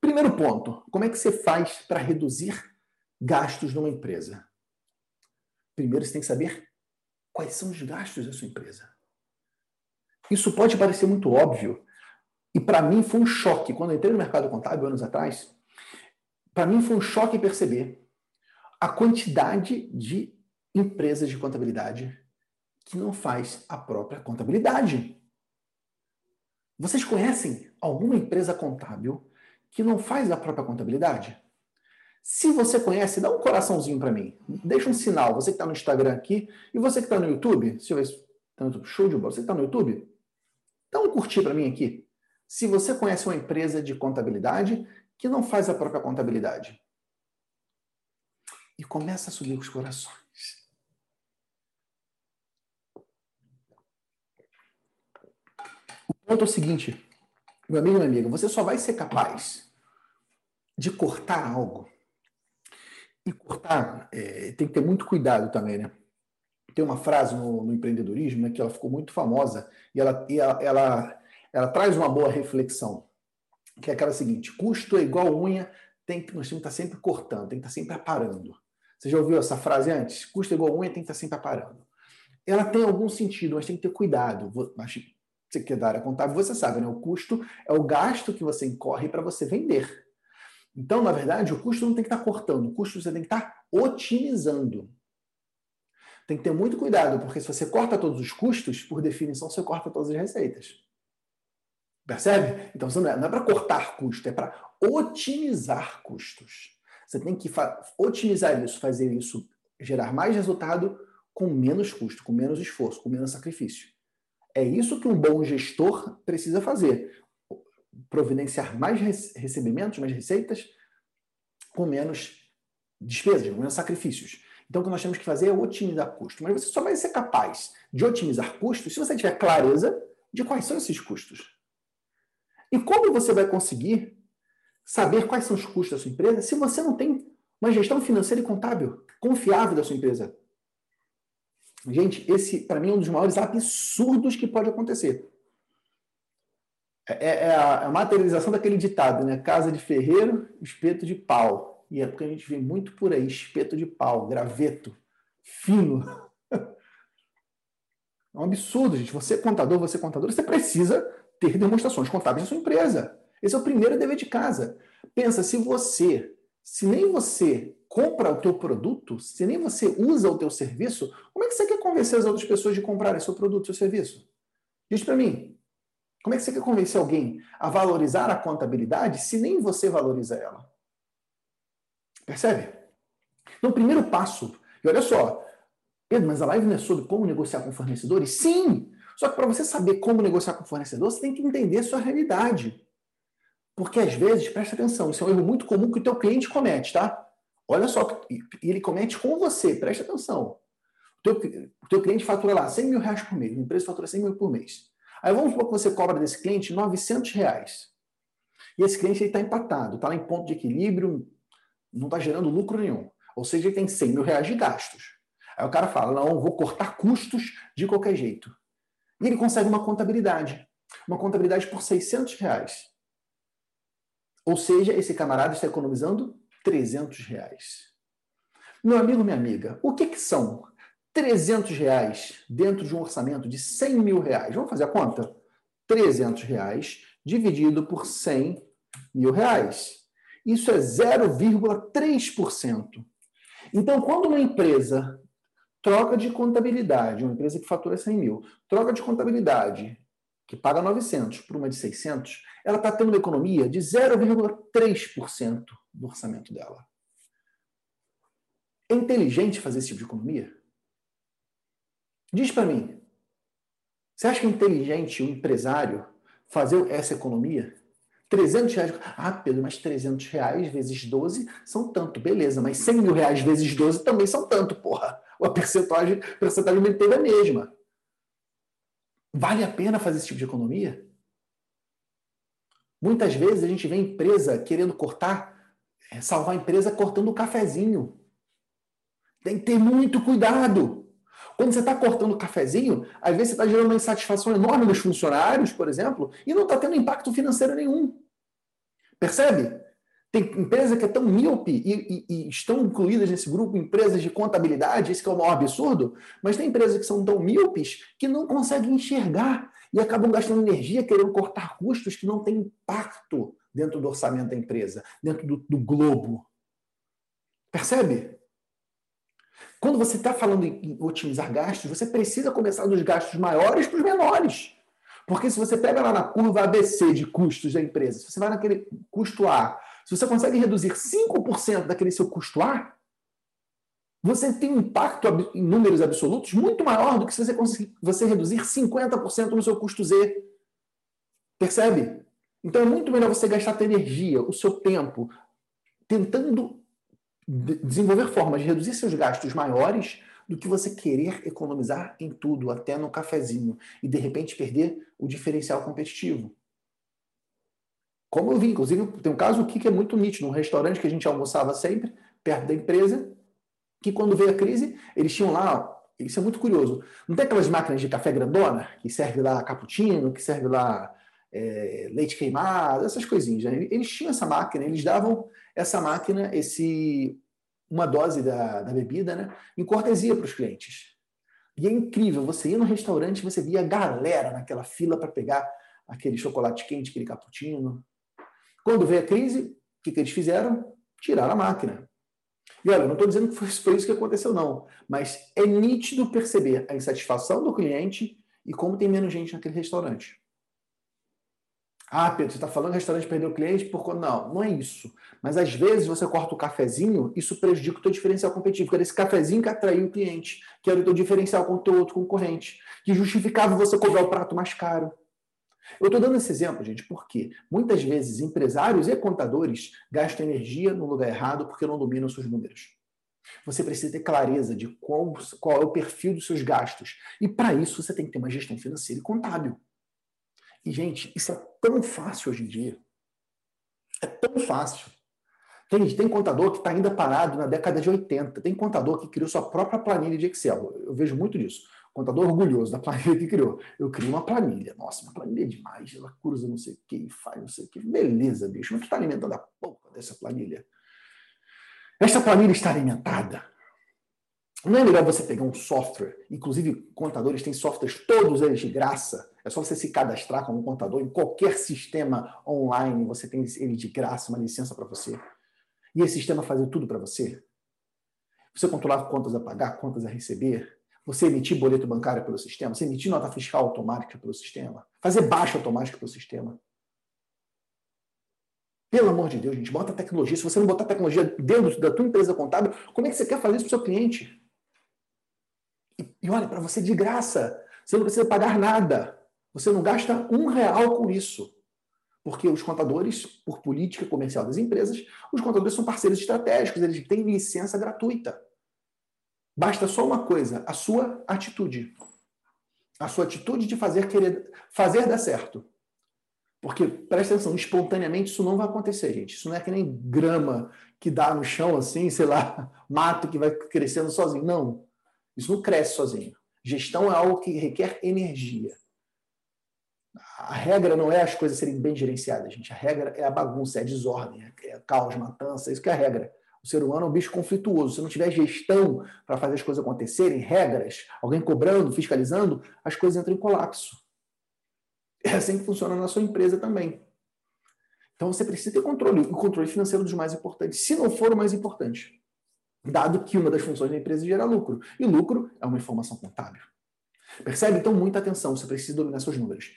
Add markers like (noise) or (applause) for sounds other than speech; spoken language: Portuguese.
Primeiro ponto, como é que você faz para reduzir gastos numa empresa? Primeiro você tem que saber quais são os gastos da sua empresa. Isso pode parecer muito óbvio, e para mim foi um choque quando eu entrei no mercado contábil anos atrás. Para mim foi um choque perceber a quantidade de empresas de contabilidade que não faz a própria contabilidade. Vocês conhecem alguma empresa contábil que não faz a própria contabilidade? Se você conhece, dá um coraçãozinho para mim. Deixa um sinal. Você que está no Instagram aqui e você que está no YouTube. Deixa eu ver se está no YouTube. Show de bola. Você que está no YouTube, dá um curtir para mim aqui. Se você conhece uma empresa de contabilidade que não faz a própria contabilidade. E começa a subir os corações. O ponto é o seguinte, meu amigo minha amiga, você só vai ser capaz de cortar algo. E cortar, é, tem que ter muito cuidado também, né? Tem uma frase no, no empreendedorismo né, que ela ficou muito famosa e ela, e ela, ela, ela traz uma boa reflexão, que é aquela seguinte: custo é igual unha, tem que, nós temos que estar sempre cortando, tem que estar sempre aparando. Você já ouviu essa frase antes? Custo é igual unha, tem que estar sempre aparando. Ela tem algum sentido, mas tem que ter cuidado. Mas que é da área contábil, você sabe, né? O custo é o gasto que você incorre para você vender. Então, na verdade, o custo não tem que estar cortando, o custo você tem que estar otimizando. Tem que ter muito cuidado, porque se você corta todos os custos, por definição, você corta todas as receitas. Percebe? Então, não é, é para cortar custo, é para otimizar custos. Você tem que otimizar isso, fazer isso gerar mais resultado com menos custo, com menos esforço, com menos sacrifício. É isso que um bom gestor precisa fazer. Providenciar mais recebimentos, mais receitas, com menos despesas, com menos sacrifícios. Então, o que nós temos que fazer é otimizar custos. Mas você só vai ser capaz de otimizar custos se você tiver clareza de quais são esses custos. E como você vai conseguir saber quais são os custos da sua empresa se você não tem uma gestão financeira e contábil confiável da sua empresa? Gente, esse, para mim, é um dos maiores absurdos que pode acontecer. É, é, é, a, é a, materialização daquele ditado, né? Casa de ferreiro, espeto de pau. E é porque a gente vê muito por aí, espeto de pau, graveto, fino. (laughs) É um absurdo, gente. Você contador, você contador, você precisa ter demonstrações contábeis na sua empresa. Esse é o primeiro dever de casa. Pensa, se você, se nem você compra o teu produto, se nem você usa o teu serviço, como é que você quer convencer as outras pessoas de comprarem seu produto, seu serviço? Diz para mim. Como é que você quer convencer alguém a valorizar a contabilidade se nem você valoriza ela? Percebe? No primeiro passo, e olha só, Pedro, mas a live não é sobre como negociar com fornecedores? Sim! Só que para você saber como negociar com fornecedor, você tem que entender a sua realidade. Porque às vezes, presta atenção, isso é um erro muito comum que o teu cliente comete, tá? Olha só, ele comete com você, presta atenção. O teu, o teu cliente fatura lá 100 mil reais por mês, uma empresa fatura 100 mil por mês. Aí vamos supor que você cobra desse cliente 900 reais. E esse cliente está empatado, está em ponto de equilíbrio, não está gerando lucro nenhum. Ou seja, ele tem 100 mil reais de gastos. Aí o cara fala, não, vou cortar custos de qualquer jeito. E ele consegue uma contabilidade. Uma contabilidade por 600 reais. Ou seja, esse camarada está economizando 300 reais. Meu amigo, minha amiga, o que, que são 300 reais dentro de um orçamento de 100 mil reais? Vamos fazer a conta? 300 reais dividido por 100 mil reais. Isso é 0,3%. Então, quando uma empresa troca de contabilidade, uma empresa que fatura 100 mil, troca de contabilidade, que paga 900 por uma de 600, ela está tendo uma economia de 0,3% do orçamento dela. É inteligente fazer esse tipo de economia? Diz para mim, você acha que é inteligente o um empresário fazer essa economia? 300 reais. Ah, Pedro, mas 300 reais vezes 12 são tanto. Beleza, mas 100 mil reais vezes 12 também são tanto, porra. A percentagem, a percentagem é a mesma. Vale a pena fazer esse tipo de economia? Muitas vezes a gente vê empresa querendo cortar, é, salvar a empresa cortando o cafezinho. Tem que ter muito cuidado. Quando você está cortando o cafezinho, às vezes você está gerando uma insatisfação enorme nos funcionários, por exemplo, e não está tendo impacto financeiro nenhum. Percebe? Tem empresa que é tão míope e, e, e, estão incluídas nesse grupo empresas de contabilidade, esse que é o maior absurdo, mas tem empresas que são tão míopes que não conseguem enxergar e acabam gastando energia querendo cortar custos que não têm impacto dentro do orçamento da empresa, dentro do, do globo. Percebe? Quando você está falando em otimizar gastos, você precisa começar dos gastos maiores para os menores. Porque se você pega lá na curva ABC de custos da empresa, se você vai naquele custo A, se você consegue reduzir 5% daquele seu custo A, você tem um impacto em números absolutos muito maior do que se você conseguir você reduzir 50% no seu custo Z. Percebe? Então é muito melhor você gastar a energia, o seu tempo, tentando desenvolver formas de reduzir seus gastos maiores do que você querer economizar em tudo, até no cafezinho, e de repente perder o diferencial competitivo. Como eu vi, inclusive, tem um caso aqui que é muito nítido, um restaurante que a gente almoçava sempre, perto da empresa, que quando veio a crise, eles tinham lá, isso é muito curioso, não tem aquelas máquinas de café grandona, que serve lá cappuccino, que serve lá é, leite queimado, essas coisinhas. Né? Eles tinham essa máquina, eles davam essa máquina, esse uma dose da, da bebida, né, em cortesia para os clientes. E é incrível, você ia no restaurante, você via a galera naquela fila para pegar aquele chocolate quente, aquele cappuccino, quando veio a crise, o que, que eles fizeram? Tiraram a máquina. E olha, não estou dizendo que (laughs) foi, isso que aconteceu, não. Mas é nítido perceber a insatisfação do cliente e como tem menos gente naquele restaurante. Ah, Pedro, você está falando que o restaurante perdeu cliente por Não, não é isso. Mas às vezes você corta o cafezinho, isso prejudica o teu diferencial competitivo, que era esse cafezinho que atraiu o cliente, que era o teu diferencial com o outro concorrente, que justificava você cobrar o prato mais caro. Eu estou dando esse exemplo, gente, porque muitas vezes empresários e contadores gastam energia no lugar errado porque não dominam seus números. Você precisa ter clareza de qual, qual é o perfil dos seus gastos. E para isso você tem que ter uma gestão financeira e contábil. E, gente, isso é tão fácil hoje em dia. É tão fácil. Tem, tem contador que está ainda parado na década de 80. Tem contador que criou sua própria planilha de Excel. Eu vejo muito disso contador orgulhoso da planilha que criou. Eu criei uma planilha. Nossa, uma planilha é demais. Ela cruza não sei o que, faz não sei o que. Beleza, bicho. Mas tu está alimentando a porra dessa planilha. Esta planilha está alimentada. Não é melhor você pegar um software, inclusive contadores têm softwares todos eles de graça. É só você se cadastrar como contador em qualquer sistema online, você tem ele de graça, uma licença para você. E esse sistema fazer tudo para você. Você controlar contas a pagar, contas a receber, você emitir boleto bancário pelo sistema, você emitir nota fiscal automática pelo sistema, fazer baixa automática pelo sistema. Pelo amor de Deus, gente, bota tecnologia. Se você não botar tecnologia dentro da tua empresa contábil, como é que você quer fazer isso para o seu cliente? E, e olha, para você de graça. Você não precisa pagar nada. Você não gasta um real com isso. Porque os contadores, por política comercial das empresas, os contadores são parceiros estratégicos, eles têm licença gratuita. Basta só uma coisa, a sua atitude. A sua atitude de fazer querer fazer dar certo. Porque, presta atenção, espontaneamente isso não vai acontecer, gente. Isso não é que nem grama que dá no chão assim, sei lá, (laughs) mato que vai crescendo sozinho. Não. Isso não cresce sozinho. Gestão é algo que requer energia. A regra não é as coisas serem bem gerenciadas, gente. A regra é a bagunça, é a desordem, é caos, matança, isso que é a regra. O ser humano é um bicho conflituoso. Se não tiver gestão para fazer as coisas acontecerem, regras, alguém cobrando, fiscalizando, as coisas entram em colapso. É assim que funciona na sua empresa também. Então você precisa ter controle. O controle financeiro é dos mais importantes, se não for o mais importante. Dado que uma das funções da empresa é gerar lucro. E lucro é uma informação contábil. Percebe? Então, muita atenção. Você precisa dominar seus números.